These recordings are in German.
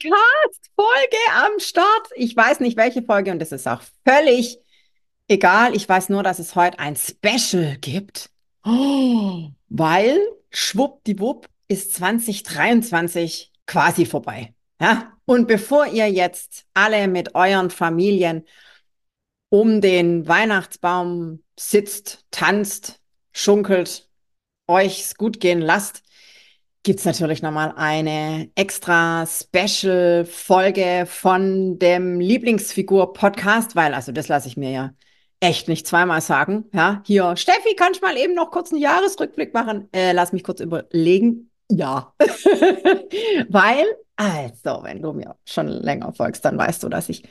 Podcast-Folge am Start. Ich weiß nicht, welche Folge und es ist auch völlig egal. Ich weiß nur, dass es heute ein Special gibt, oh, weil schwuppdiwupp ist 2023 quasi vorbei. Ja? Und bevor ihr jetzt alle mit euren Familien um den Weihnachtsbaum sitzt, tanzt, schunkelt, euch's gut gehen lasst, gibt's natürlich nochmal eine extra Special-Folge von dem Lieblingsfigur-Podcast, weil, also das lasse ich mir ja echt nicht zweimal sagen. Ja, hier, Steffi, kannst du mal eben noch kurz einen Jahresrückblick machen? Äh, lass mich kurz überlegen. Ja. weil, also, wenn du mir schon länger folgst, dann weißt du, dass ich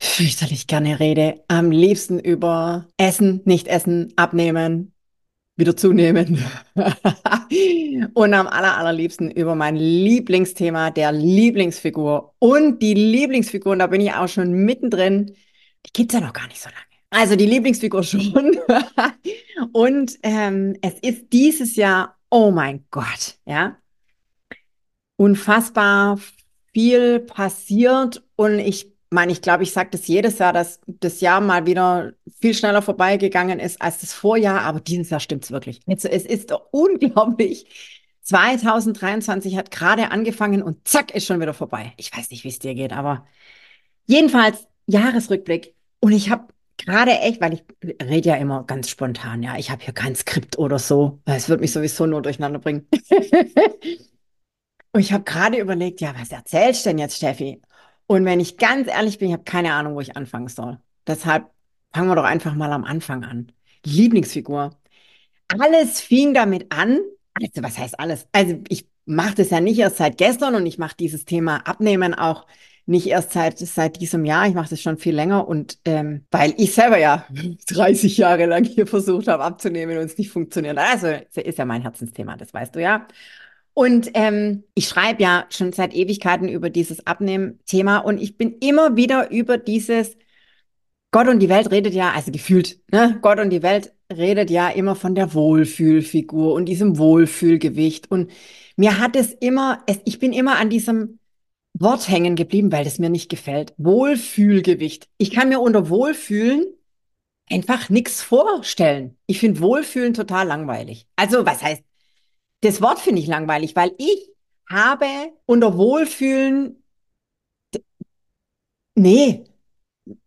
fürchterlich gerne rede. Am liebsten über Essen, nicht Essen, abnehmen, wieder zunehmen. und am aller, allerliebsten über mein Lieblingsthema der Lieblingsfigur. Und die Lieblingsfigur, und da bin ich auch schon mittendrin, die gibt's ja noch gar nicht so lange. Also die Lieblingsfigur schon. und ähm, es ist dieses Jahr, oh mein Gott, ja, unfassbar viel passiert und ich meine, ich glaube, ich sage das jedes Jahr, dass das Jahr mal wieder viel schneller vorbeigegangen ist als das Vorjahr, aber dieses Jahr stimmt es wirklich. Also, es ist unglaublich. 2023 hat gerade angefangen und zack, ist schon wieder vorbei. Ich weiß nicht, wie es dir geht, aber jedenfalls Jahresrückblick. Und ich habe gerade echt, weil ich rede ja immer ganz spontan, ja, ich habe hier kein Skript oder so. Es wird mich sowieso nur durcheinander bringen. und ich habe gerade überlegt, ja, was erzählst du denn jetzt, Steffi? Und wenn ich ganz ehrlich bin, ich habe keine Ahnung, wo ich anfangen soll. Deshalb fangen wir doch einfach mal am Anfang an. Lieblingsfigur. Alles fing damit an. Also, was heißt alles? Also, ich mache das ja nicht erst seit gestern und ich mache dieses Thema Abnehmen auch nicht erst seit, seit diesem Jahr. Ich mache das schon viel länger und ähm, weil ich selber ja 30 Jahre lang hier versucht habe abzunehmen und es nicht funktioniert. Also, ist ja mein Herzensthema, das weißt du ja. Und ähm, ich schreibe ja schon seit Ewigkeiten über dieses Abnehmen-Thema und ich bin immer wieder über dieses Gott und die Welt redet ja, also gefühlt, ne? Gott und die Welt redet ja immer von der Wohlfühlfigur und diesem Wohlfühlgewicht. Und mir hat es immer, es, ich bin immer an diesem Wort hängen geblieben, weil es mir nicht gefällt. Wohlfühlgewicht. Ich kann mir unter Wohlfühlen einfach nichts vorstellen. Ich finde Wohlfühlen total langweilig. Also, was heißt das Wort finde ich langweilig, weil ich habe unter Wohlfühlen, nee,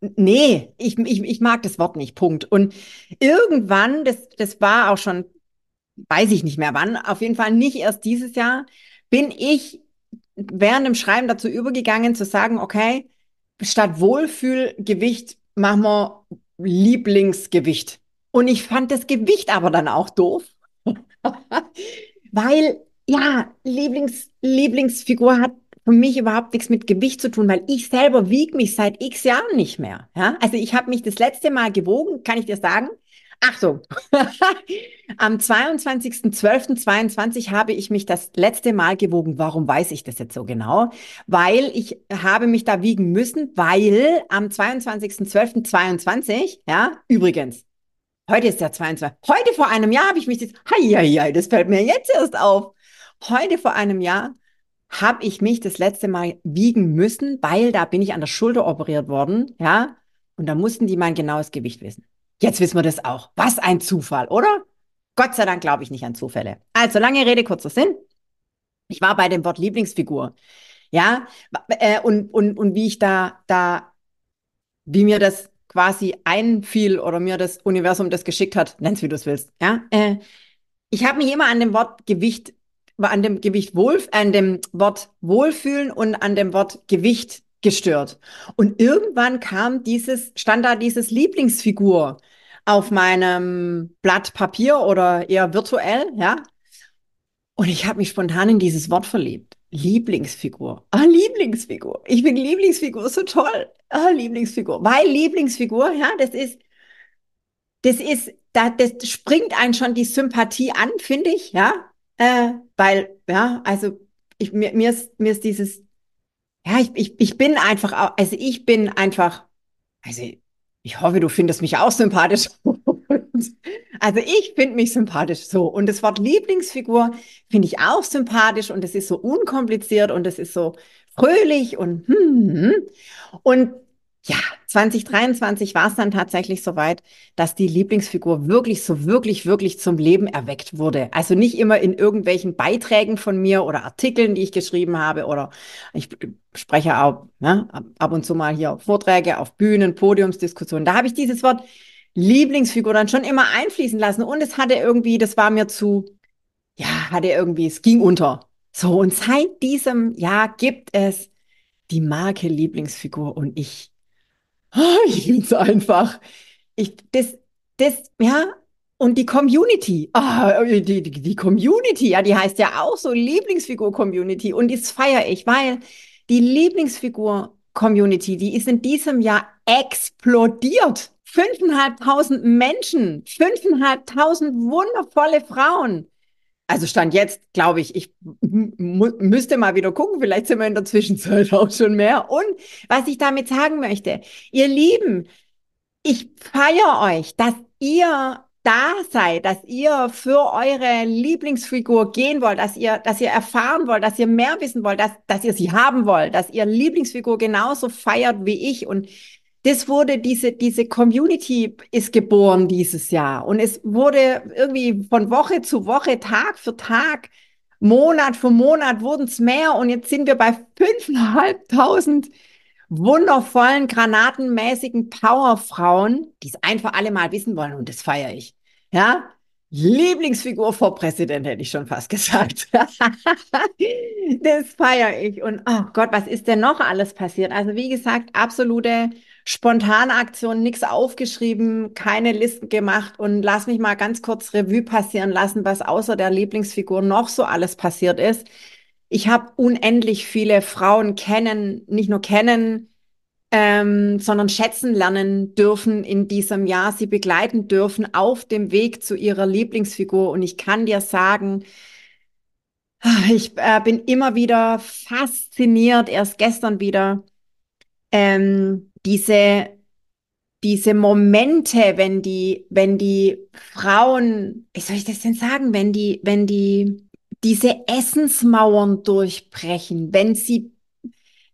nee, ich, ich, ich mag das Wort nicht, Punkt. Und irgendwann, das, das war auch schon, weiß ich nicht mehr wann, auf jeden Fall nicht erst dieses Jahr, bin ich während dem Schreiben dazu übergegangen zu sagen, okay, statt Wohlfühlgewicht machen wir Lieblingsgewicht. Und ich fand das Gewicht aber dann auch doof. weil ja, Lieblings, Lieblingsfigur hat für mich überhaupt nichts mit Gewicht zu tun, weil ich selber wiege mich seit x Jahren nicht mehr. Ja? Also ich habe mich das letzte Mal gewogen, kann ich dir sagen. Achtung, am 22.12.22 habe ich mich das letzte Mal gewogen. Warum weiß ich das jetzt so genau? Weil ich habe mich da wiegen müssen, weil am 22.12.22, ja, übrigens, Heute ist der 22. Heute vor einem Jahr habe ich mich das, hei, das fällt mir jetzt erst auf. Heute vor einem Jahr habe ich mich das letzte Mal wiegen müssen, weil da bin ich an der Schulter operiert worden, ja, und da mussten die mein genaues Gewicht wissen. Jetzt wissen wir das auch. Was ein Zufall, oder? Gott sei Dank glaube ich nicht an Zufälle. Also lange Rede, kurzer Sinn. Ich war bei dem Wort Lieblingsfigur. Ja, äh, und, und, und wie ich da, da, wie mir das quasi einfiel oder mir das Universum das geschickt hat, nenn's wie du es willst. Ja, äh, ich habe mich immer an dem Wort Gewicht, an dem Gewicht wohl, an dem Wort Wohlfühlen und an dem Wort Gewicht gestört. Und irgendwann kam dieses, stand da dieses Lieblingsfigur auf meinem Blatt Papier oder eher virtuell, ja. Und ich habe mich spontan in dieses Wort verliebt. Lieblingsfigur. Ah, Lieblingsfigur. Ich finde Lieblingsfigur so toll. Ah, Lieblingsfigur. Weil Lieblingsfigur, ja, das ist, das ist, da, das springt einen schon die Sympathie an, finde ich, ja. Äh, weil, ja, also ich, mir, mir, ist, mir ist dieses, ja, ich, ich, ich bin einfach, also ich bin einfach, also ich hoffe, du findest mich auch sympathisch. Also ich finde mich sympathisch so. Und das Wort Lieblingsfigur finde ich auch sympathisch und es ist so unkompliziert und es ist so fröhlich und hm, hm, und ja, 2023 war es dann tatsächlich soweit, dass die Lieblingsfigur wirklich so wirklich, wirklich zum Leben erweckt wurde. Also nicht immer in irgendwelchen Beiträgen von mir oder Artikeln, die ich geschrieben habe oder ich spreche auch ne, ab und zu mal hier Vorträge auf Bühnen, Podiumsdiskussionen. Da habe ich dieses Wort Lieblingsfigur dann schon immer einfließen lassen und es hatte irgendwie, das war mir zu, ja, hatte irgendwie, es ging unter. So, und seit diesem Jahr gibt es die Marke Lieblingsfigur und ich ich finde es einfach. Ich, das, das, ja, und die Community, ah, die, die, Community, ja, die heißt ja auch so Lieblingsfigur-Community und das feiere ich, weil die Lieblingsfigur-Community, die ist in diesem Jahr explodiert. Fünfeinhalbtausend Menschen, fünfeinhalbtausend wundervolle Frauen. Also stand jetzt, glaube ich, ich müsste mal wieder gucken, vielleicht sind wir in der Zwischenzeit auch schon mehr. Und was ich damit sagen möchte, ihr Lieben, ich feiere euch, dass ihr da seid, dass ihr für eure Lieblingsfigur gehen wollt, dass ihr, dass ihr erfahren wollt, dass ihr mehr wissen wollt, dass, dass ihr sie haben wollt, dass ihr Lieblingsfigur genauso feiert wie ich und das wurde, diese, diese Community ist geboren dieses Jahr. Und es wurde irgendwie von Woche zu Woche, Tag für Tag, Monat für Monat wurden es mehr. Und jetzt sind wir bei 5.500 wundervollen, granatenmäßigen Powerfrauen, die es einfach alle mal wissen wollen. Und das feiere ich. Ja, Lieblingsfigur vor Präsident, hätte ich schon fast gesagt. das feiere ich. Und oh Gott, was ist denn noch alles passiert? Also wie gesagt, absolute Spontanaktion, nichts aufgeschrieben, keine Listen gemacht und lass mich mal ganz kurz Revue passieren lassen, was außer der Lieblingsfigur noch so alles passiert ist. Ich habe unendlich viele Frauen kennen, nicht nur kennen, ähm, sondern schätzen lernen dürfen in diesem Jahr, sie begleiten dürfen auf dem Weg zu ihrer Lieblingsfigur. Und ich kann dir sagen, ich äh, bin immer wieder fasziniert, erst gestern wieder, ähm, diese, diese Momente, wenn die, wenn die Frauen, wie soll ich das denn sagen, wenn die, wenn die diese Essensmauern durchbrechen, wenn sie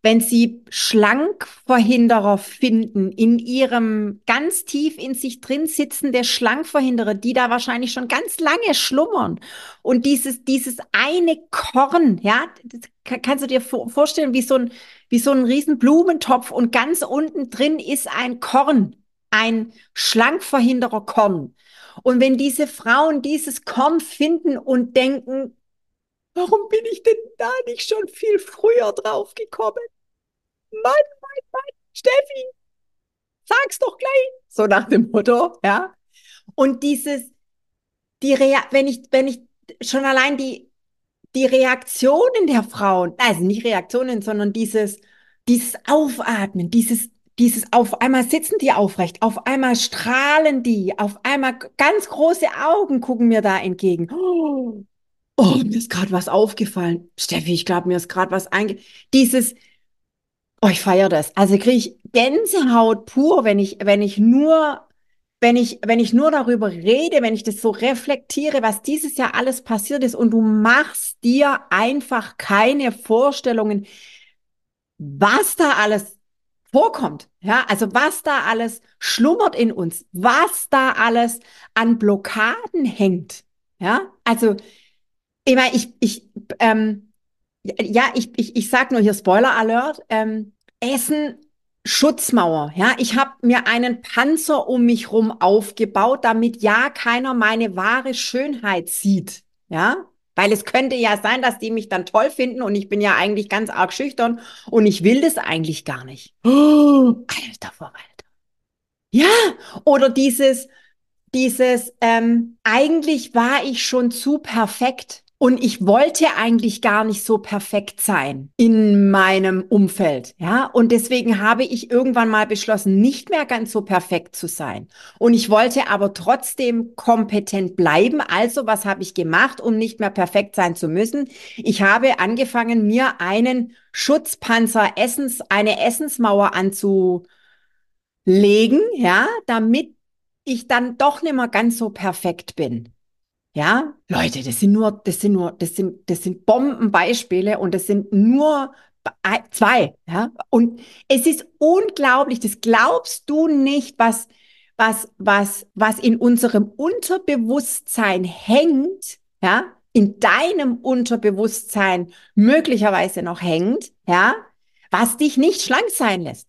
wenn Sie Schlankverhinderer finden, in Ihrem ganz tief in sich drin sitzende Schlankverhinderer, die da wahrscheinlich schon ganz lange schlummern und dieses, dieses eine Korn, ja, kannst du dir vorstellen, wie so ein, wie so ein riesen Blumentopf und ganz unten drin ist ein Korn, ein Schlankverhinderer Korn. Und wenn diese Frauen dieses Korn finden und denken, Warum bin ich denn da nicht schon viel früher drauf gekommen? Mann, Mann, Mann, Steffi, sag's doch gleich. So nach dem Motto, ja. Und dieses, die Rea wenn ich, wenn ich schon allein die, die Reaktionen der Frauen, also nicht Reaktionen, sondern dieses, dieses Aufatmen, dieses, dieses auf einmal sitzen die aufrecht, auf einmal strahlen die, auf einmal ganz große Augen gucken mir da entgegen. Oh, oh mir ist gerade was aufgefallen. Steffi, ich glaube, mir ist gerade was einge... Dieses, oh, ich feiere das. Also kriege ich Gänsehaut pur, wenn ich, wenn ich nur, wenn ich, wenn ich nur darüber rede, wenn ich das so reflektiere, was dieses Jahr alles passiert ist und du machst dir einfach keine Vorstellungen, was da alles vorkommt. Ja, also was da alles schlummert in uns, was da alles an Blockaden hängt. Ja, also ich meine, ich, ich, ähm, ja, ich, ich, ich sag nur hier Spoiler Alert. Ähm, Essen Schutzmauer. Ja, ich habe mir einen Panzer um mich rum aufgebaut, damit ja keiner meine wahre Schönheit sieht. Ja, weil es könnte ja sein, dass die mich dann toll finden und ich bin ja eigentlich ganz arg schüchtern und ich will das eigentlich gar nicht. Oh, alter Verwalter. Ja, oder dieses, dieses, ähm, eigentlich war ich schon zu perfekt Und ich wollte eigentlich gar nicht so perfekt sein in meinem Umfeld, ja. Und deswegen habe ich irgendwann mal beschlossen, nicht mehr ganz so perfekt zu sein. Und ich wollte aber trotzdem kompetent bleiben. Also, was habe ich gemacht, um nicht mehr perfekt sein zu müssen? Ich habe angefangen, mir einen Schutzpanzer Essens, eine Essensmauer anzulegen, ja, damit ich dann doch nicht mehr ganz so perfekt bin. Ja, Leute, das sind nur, das sind nur, das sind, das sind Bombenbeispiele und das sind nur zwei, ja. Und es ist unglaublich, das glaubst du nicht, was, was, was, was in unserem Unterbewusstsein hängt, ja, in deinem Unterbewusstsein möglicherweise noch hängt, ja, was dich nicht schlank sein lässt.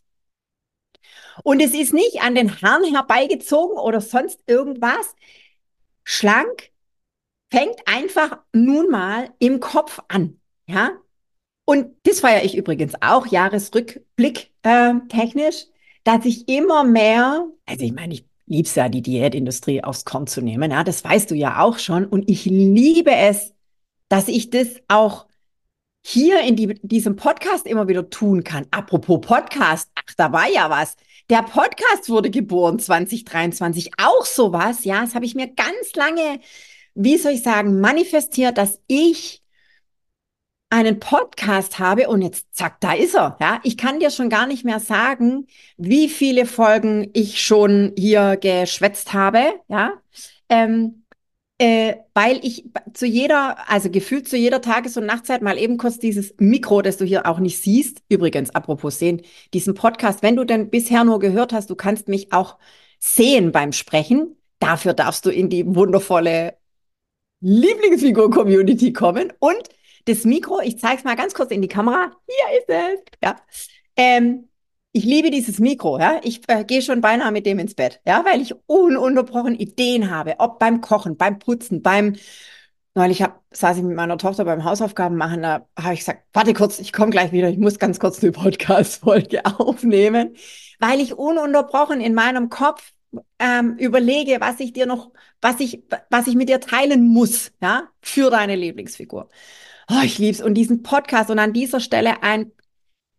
Und es ist nicht an den Haaren herbeigezogen oder sonst irgendwas. Schlank fängt einfach nun mal im Kopf an, ja. Und das feiere ich übrigens auch Jahresrückblick äh, technisch, dass ich immer mehr, also ich meine, ich lieb's ja, die Diätindustrie aufs Korn zu nehmen, ja, das weißt du ja auch schon. Und ich liebe es, dass ich das auch hier in die, diesem Podcast immer wieder tun kann. Apropos Podcast, ach, da war ja was. Der Podcast wurde geboren 2023, auch sowas, ja, das habe ich mir ganz lange wie soll ich sagen, manifestiert, dass ich einen Podcast habe und jetzt zack, da ist er. Ja, ich kann dir schon gar nicht mehr sagen, wie viele Folgen ich schon hier geschwätzt habe. Ja, ähm, äh, weil ich zu jeder, also gefühlt zu jeder Tages- und Nachtzeit mal eben kurz dieses Mikro, das du hier auch nicht siehst. Übrigens, apropos sehen, diesen Podcast, wenn du denn bisher nur gehört hast, du kannst mich auch sehen beim Sprechen. Dafür darfst du in die wundervolle Lieblingsfigur-Community kommen. Und das Mikro, ich zeige es mal ganz kurz in die Kamera. Hier ist es. Ja. Ähm, ich liebe dieses Mikro, ja. Ich äh, gehe schon beinahe mit dem ins Bett, ja, weil ich ununterbrochen Ideen habe, ob beim Kochen, beim Putzen, beim Neulich hab, saß ich mit meiner Tochter beim Hausaufgaben machen, da habe ich gesagt, warte kurz, ich komme gleich wieder, ich muss ganz kurz eine Podcast-Folge aufnehmen, weil ich ununterbrochen in meinem Kopf ähm, überlege, was ich dir noch, was ich, was ich mit dir teilen muss, ja, für deine Lieblingsfigur. Oh, ich lieb's. Und diesen Podcast und an dieser Stelle ein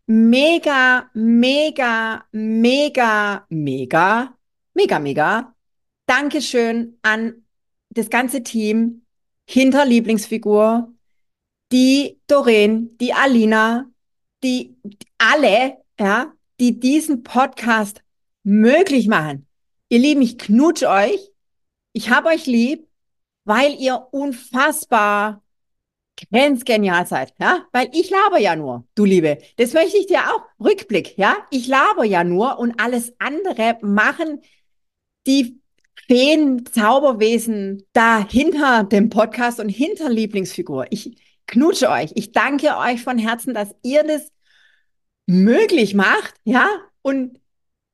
mega, mega, mega, mega, mega, mega Dankeschön an das ganze Team hinter Lieblingsfigur, die Doreen, die Alina, die alle, ja, die diesen Podcast möglich machen. Ihr Lieben, ich knutsche euch. Ich habe euch lieb, weil ihr unfassbar grenzgenial seid, ja? Weil ich laber ja nur, du Liebe. Das möchte ich dir auch. Rückblick, ja? Ich laber ja nur und alles andere machen die Feen, Zauberwesen da hinter dem Podcast und hinter Lieblingsfigur. Ich knutsche euch. Ich danke euch von Herzen, dass ihr das möglich macht, ja? Und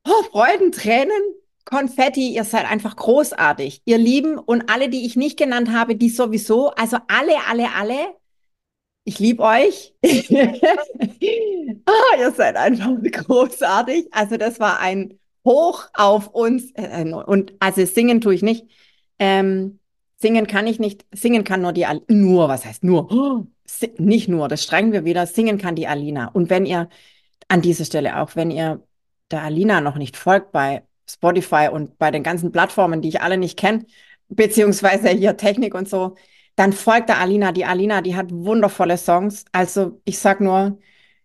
oh, Freuden, Tränen, Konfetti, ihr seid einfach großartig. Ihr Lieben und alle, die ich nicht genannt habe, die sowieso. Also alle, alle, alle. Ich liebe euch. oh, ihr seid einfach großartig. Also das war ein Hoch auf uns. Äh, und also singen tue ich nicht. Ähm, singen kann ich nicht. Singen kann nur die, Al nur, was heißt nur? Nicht nur, das strengen wir wieder. Singen kann die Alina. Und wenn ihr an dieser Stelle auch, wenn ihr der Alina noch nicht folgt bei Spotify und bei den ganzen Plattformen, die ich alle nicht kenne, beziehungsweise hier Technik und so, dann folgt der Alina. Die Alina, die hat wundervolle Songs. Also ich sag nur,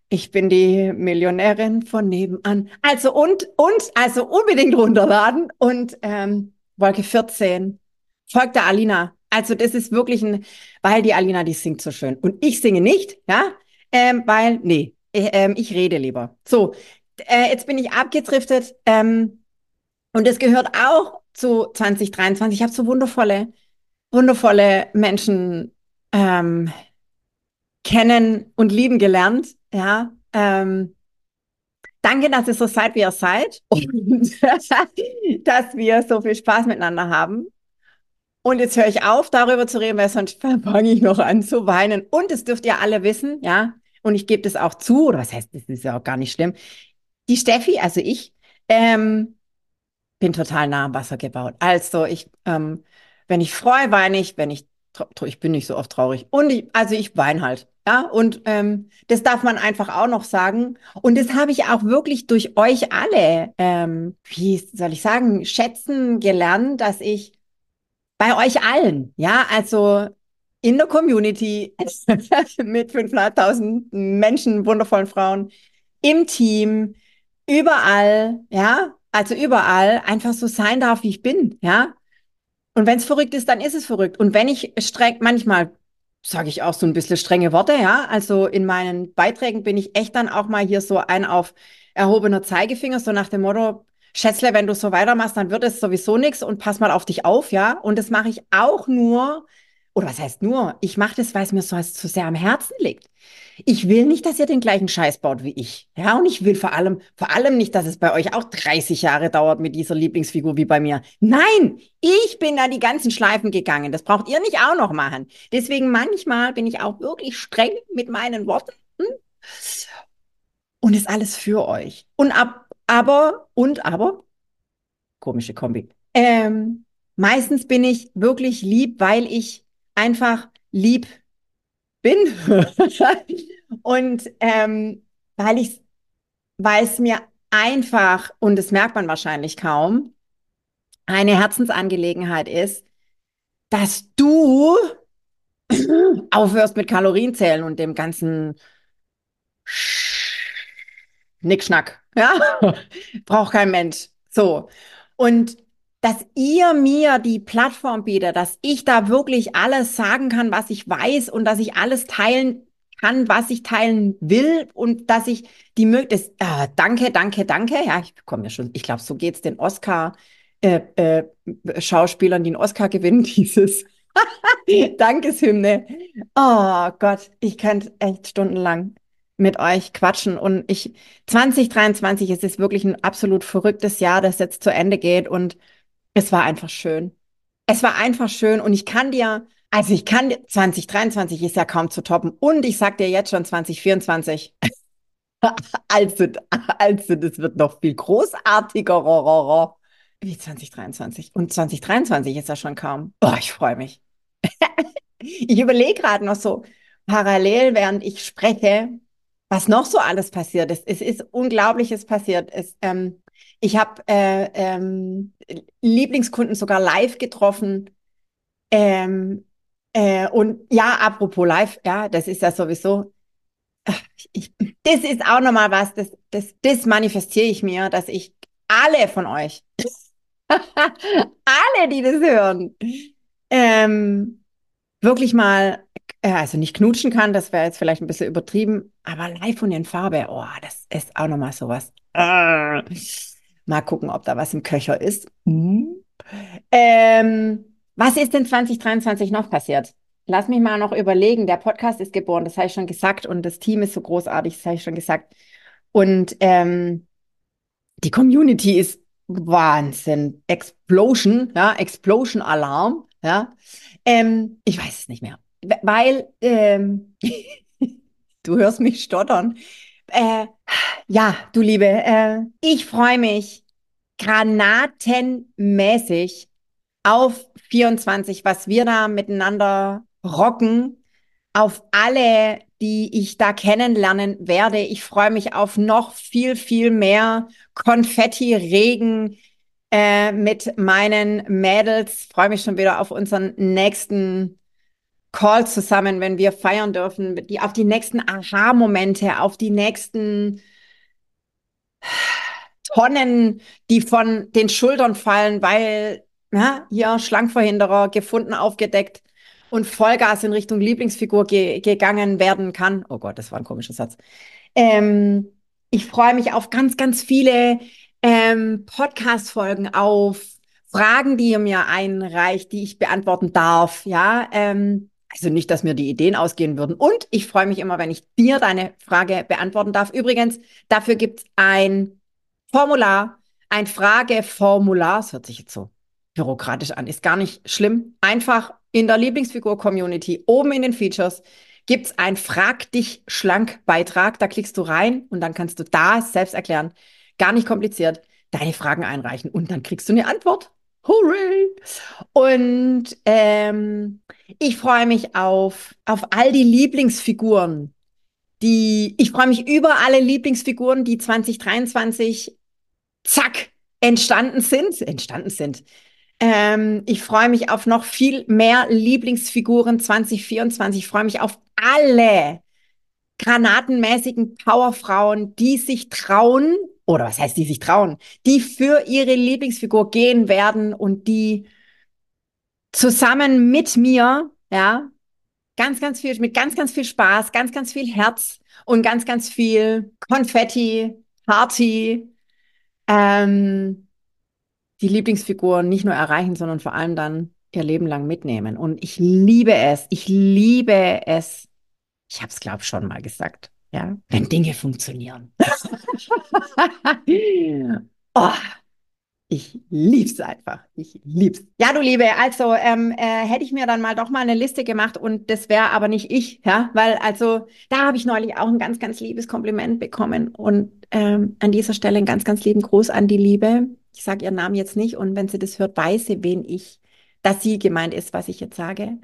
ich bin die Millionärin von nebenan. Also und, und, also unbedingt runterladen und ähm, Wolke 14. Folgt der Alina. Also das ist wirklich ein, weil die Alina, die singt so schön. Und ich singe nicht, ja, ähm, weil, nee, ich, äh, ähm, ich rede lieber. So, äh, jetzt bin ich abgedriftet. Ähm, und das gehört auch zu 2023. Ich habe so wundervolle, wundervolle Menschen ähm, kennen und lieben gelernt. Ja, ähm, danke, dass ihr so seid, wie ihr seid und dass wir so viel Spaß miteinander haben. Und jetzt höre ich auf, darüber zu reden, weil sonst fange ich noch an zu weinen. Und das dürft ihr alle wissen, ja. Und ich gebe das auch zu, oder was heißt, das ist ja auch gar nicht schlimm. Die Steffi, also ich, ähm, bin total nah am Wasser gebaut. Also ich, ähm, wenn ich freue, weine ich, wenn ich ich bin nicht so oft traurig. Und ich, also ich weine halt. Ja, und ähm, das darf man einfach auch noch sagen. Und das habe ich auch wirklich durch euch alle, ähm, wie soll ich sagen, schätzen gelernt, dass ich bei euch allen, ja, also in der Community mit 500.000 Menschen, wundervollen Frauen, im Team, überall, ja, also überall einfach so sein darf, wie ich bin, ja. Und wenn es verrückt ist, dann ist es verrückt. Und wenn ich streng, manchmal sage ich auch so ein bisschen strenge Worte, ja. Also in meinen Beiträgen bin ich echt dann auch mal hier so ein auf erhobener Zeigefinger, so nach dem Motto, Schätzle, wenn du so weitermachst, dann wird es sowieso nichts und pass mal auf dich auf, ja. Und das mache ich auch nur, oder was heißt nur? Ich mache das, weil es mir so, so sehr am Herzen liegt. Ich will nicht, dass ihr den gleichen Scheiß baut wie ich. Ja, und ich will vor allem, vor allem nicht, dass es bei euch auch 30 Jahre dauert mit dieser Lieblingsfigur wie bei mir. Nein, ich bin da die ganzen Schleifen gegangen. Das braucht ihr nicht auch noch machen. Deswegen manchmal bin ich auch wirklich streng mit meinen Worten. Und ist alles für euch. Und ab, aber, und aber, komische Kombi. Ähm, meistens bin ich wirklich lieb, weil ich einfach lieb bin. und ähm, weil ich, weil es mir einfach, und das merkt man wahrscheinlich kaum, eine Herzensangelegenheit ist, dass du aufhörst mit Kalorienzählen und dem ganzen Nickschnack. Ja, braucht kein Mensch. So. Und dass ihr mir die Plattform bietet, dass ich da wirklich alles sagen kann, was ich weiß und dass ich alles teilen kann, was ich teilen will und dass ich die Möglichkeit, äh, danke, danke, danke. Ja, ich bekomme ja schon, ich glaube, so geht's den Oscar äh, äh, Schauspielern, die einen Oscar gewinnen, dieses Dankeshymne. Oh Gott, ich könnte echt stundenlang mit euch quatschen und ich 2023 es ist wirklich ein absolut verrücktes Jahr, das jetzt zu Ende geht und es war einfach schön. Es war einfach schön und ich kann dir, also ich kann, 2023 ist ja kaum zu toppen und ich sag dir jetzt schon 2024. also, also, das wird noch viel großartiger wie 2023. Und 2023 ist ja schon kaum. Oh, ich freue mich. ich überlege gerade noch so parallel, während ich spreche, was noch so alles passiert ist. Es ist Unglaubliches passiert. Es, ähm, ich habe äh, ähm, Lieblingskunden sogar live getroffen. Ähm, äh, und ja, apropos live, ja, das ist ja sowieso. Ich, das ist auch nochmal was, das, das, das manifestiere ich mir, dass ich alle von euch, alle, die das hören, ähm, wirklich mal, äh, also nicht knutschen kann, das wäre jetzt vielleicht ein bisschen übertrieben, aber live und in Farbe, oh, das ist auch nochmal sowas. Ah. Mal gucken, ob da was im Köcher ist. Mhm. Ähm, was ist denn 2023 noch passiert? Lass mich mal noch überlegen. Der Podcast ist geboren, das habe ich schon gesagt. Und das Team ist so großartig, das habe ich schon gesagt. Und ähm, die Community ist Wahnsinn. Explosion, ja, Explosion Alarm, ja. Ähm, ich weiß es nicht mehr. Weil, ähm, du hörst mich stottern. Äh, ja, du Liebe, äh, ich freue mich granatenmäßig auf 24, was wir da miteinander rocken, auf alle, die ich da kennenlernen werde. Ich freue mich auf noch viel, viel mehr Konfetti-Regen äh, mit meinen Mädels. Freue mich schon wieder auf unseren nächsten Call zusammen, wenn wir feiern dürfen, die, auf die nächsten Aha-Momente, auf die nächsten Tonnen, die von den Schultern fallen, weil ja, hier Schlankverhinderer gefunden, aufgedeckt und Vollgas in Richtung Lieblingsfigur ge gegangen werden kann. Oh Gott, das war ein komischer Satz. Ähm, ich freue mich auf ganz, ganz viele ähm, Podcast-Folgen, auf Fragen, die ihr mir einreicht, die ich beantworten darf. Ja, ähm, also nicht, dass mir die Ideen ausgehen würden. Und ich freue mich immer, wenn ich dir deine Frage beantworten darf. Übrigens, dafür gibt es ein Formular, ein Frageformular. Das hört sich jetzt so bürokratisch an, ist gar nicht schlimm. Einfach in der Lieblingsfigur-Community, oben in den Features, gibt es ein Frag dich schlank Beitrag. Da klickst du rein und dann kannst du da selbst erklären, gar nicht kompliziert, deine Fragen einreichen und dann kriegst du eine Antwort. Hooray! Und ähm, Ich freue mich auf, auf all die Lieblingsfiguren, die, ich freue mich über alle Lieblingsfiguren, die 2023, zack, entstanden sind, entstanden sind. Ähm, ich freue mich auf noch viel mehr Lieblingsfiguren 2024. Ich freue mich auf alle granatenmäßigen Powerfrauen, die sich trauen, oder was heißt die sich trauen, die für ihre Lieblingsfigur gehen werden und die zusammen mit mir, ja, ganz, ganz viel, mit ganz, ganz viel Spaß, ganz, ganz viel Herz und ganz, ganz viel Konfetti, Party, ähm, die Lieblingsfiguren nicht nur erreichen, sondern vor allem dann ihr Leben lang mitnehmen. Und ich liebe es, ich liebe es. Ich habe es, glaube ich, schon mal gesagt. Ja, wenn Dinge funktionieren. oh, ich lieb's einfach. Ich lieb's. Ja, du Liebe, also ähm, äh, hätte ich mir dann mal doch mal eine Liste gemacht und das wäre aber nicht ich, ja, weil also da habe ich neulich auch ein ganz, ganz liebes Kompliment bekommen und ähm, an dieser Stelle einen ganz, ganz lieben Gruß an die Liebe. Ich sage ihren Namen jetzt nicht und wenn sie das hört, weiß sie, wen ich, dass sie gemeint ist, was ich jetzt sage.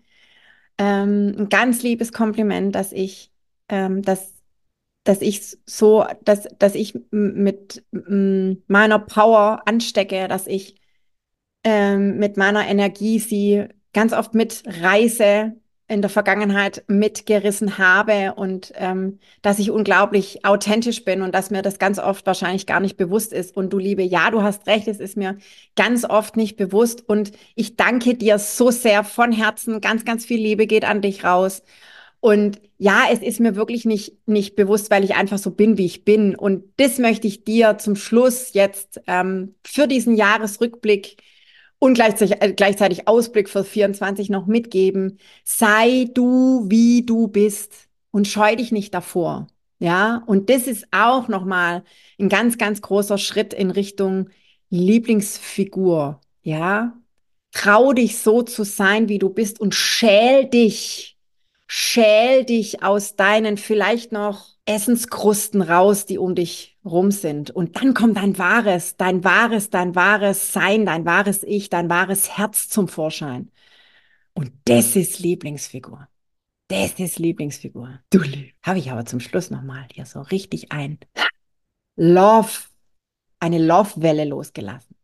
Ähm, ein ganz liebes Kompliment, dass ich, ähm, dass dass ich so, dass, dass ich mit meiner Power anstecke, dass ich ähm, mit meiner Energie sie ganz oft mitreiße, in der Vergangenheit mitgerissen habe und ähm, dass ich unglaublich authentisch bin und dass mir das ganz oft wahrscheinlich gar nicht bewusst ist. Und du liebe, ja, du hast recht, es ist mir ganz oft nicht bewusst. Und ich danke dir so sehr von Herzen. Ganz, ganz viel Liebe geht an dich raus. Und ja, es ist mir wirklich nicht, nicht bewusst, weil ich einfach so bin, wie ich bin. Und das möchte ich dir zum Schluss jetzt ähm, für diesen Jahresrückblick und gleichzeitig, äh, gleichzeitig Ausblick für 24 noch mitgeben. Sei du, wie du bist und scheu dich nicht davor. Ja, und das ist auch nochmal ein ganz, ganz großer Schritt in Richtung Lieblingsfigur. Ja, trau dich so zu sein, wie du bist und schäl dich schäl dich aus deinen vielleicht noch Essenskrusten raus, die um dich rum sind. Und dann kommt dein wahres, dein wahres, dein wahres Sein, dein wahres Ich, dein wahres Herz zum Vorschein. Und das ist Lieblingsfigur. Das ist Lieblingsfigur. Du Habe ich aber zum Schluss nochmal hier so richtig ein Love, eine Love-Welle losgelassen.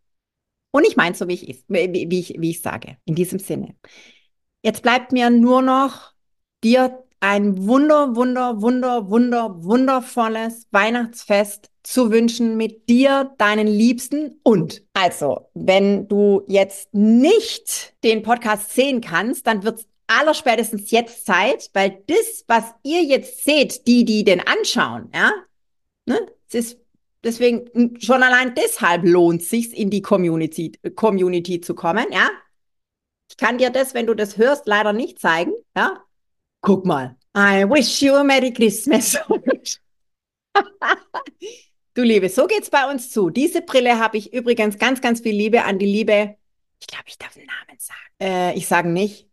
Und ich meine so, wie ich, wie, ich, wie ich sage, in diesem Sinne. Jetzt bleibt mir nur noch dir ein wunder, wunder, wunder, wunder, wundervolles Weihnachtsfest zu wünschen mit dir, deinen Liebsten. Und also, wenn du jetzt nicht den Podcast sehen kannst, dann wird es allerspätestens jetzt Zeit, weil das, was ihr jetzt seht, die, die den anschauen, ja, ne, es ist deswegen schon allein deshalb lohnt sich in die Community, Community zu kommen, ja. Ich kann dir das, wenn du das hörst, leider nicht zeigen, ja. Guck mal. I wish you a Merry Christmas. du Liebe, so geht's bei uns zu. Diese Brille habe ich übrigens ganz, ganz viel Liebe an die Liebe. Ich glaube, ich darf den Namen sagen. Äh, ich sage nicht,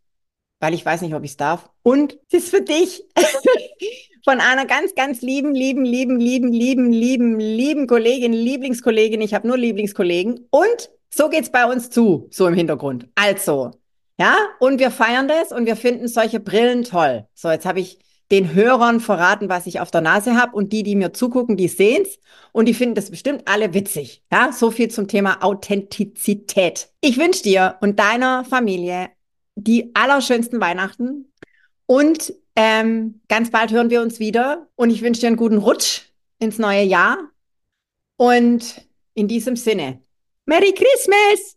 weil ich weiß nicht, ob ich es darf. Und es ist für dich von einer ganz, ganz lieben, lieben, lieben, lieben, lieben, lieben, lieben Kollegin, Lieblingskollegin. Ich habe nur Lieblingskollegen. Und so geht's bei uns zu, so im Hintergrund. Also, ja, und wir feiern das und wir finden solche Brillen toll. So, jetzt habe ich den Hörern verraten, was ich auf der Nase habe und die, die mir zugucken, die sehen's und die finden das bestimmt alle witzig. Ja, so viel zum Thema Authentizität. Ich wünsche dir und deiner Familie die allerschönsten Weihnachten und ähm, ganz bald hören wir uns wieder und ich wünsche dir einen guten Rutsch ins neue Jahr und in diesem Sinne, Merry Christmas!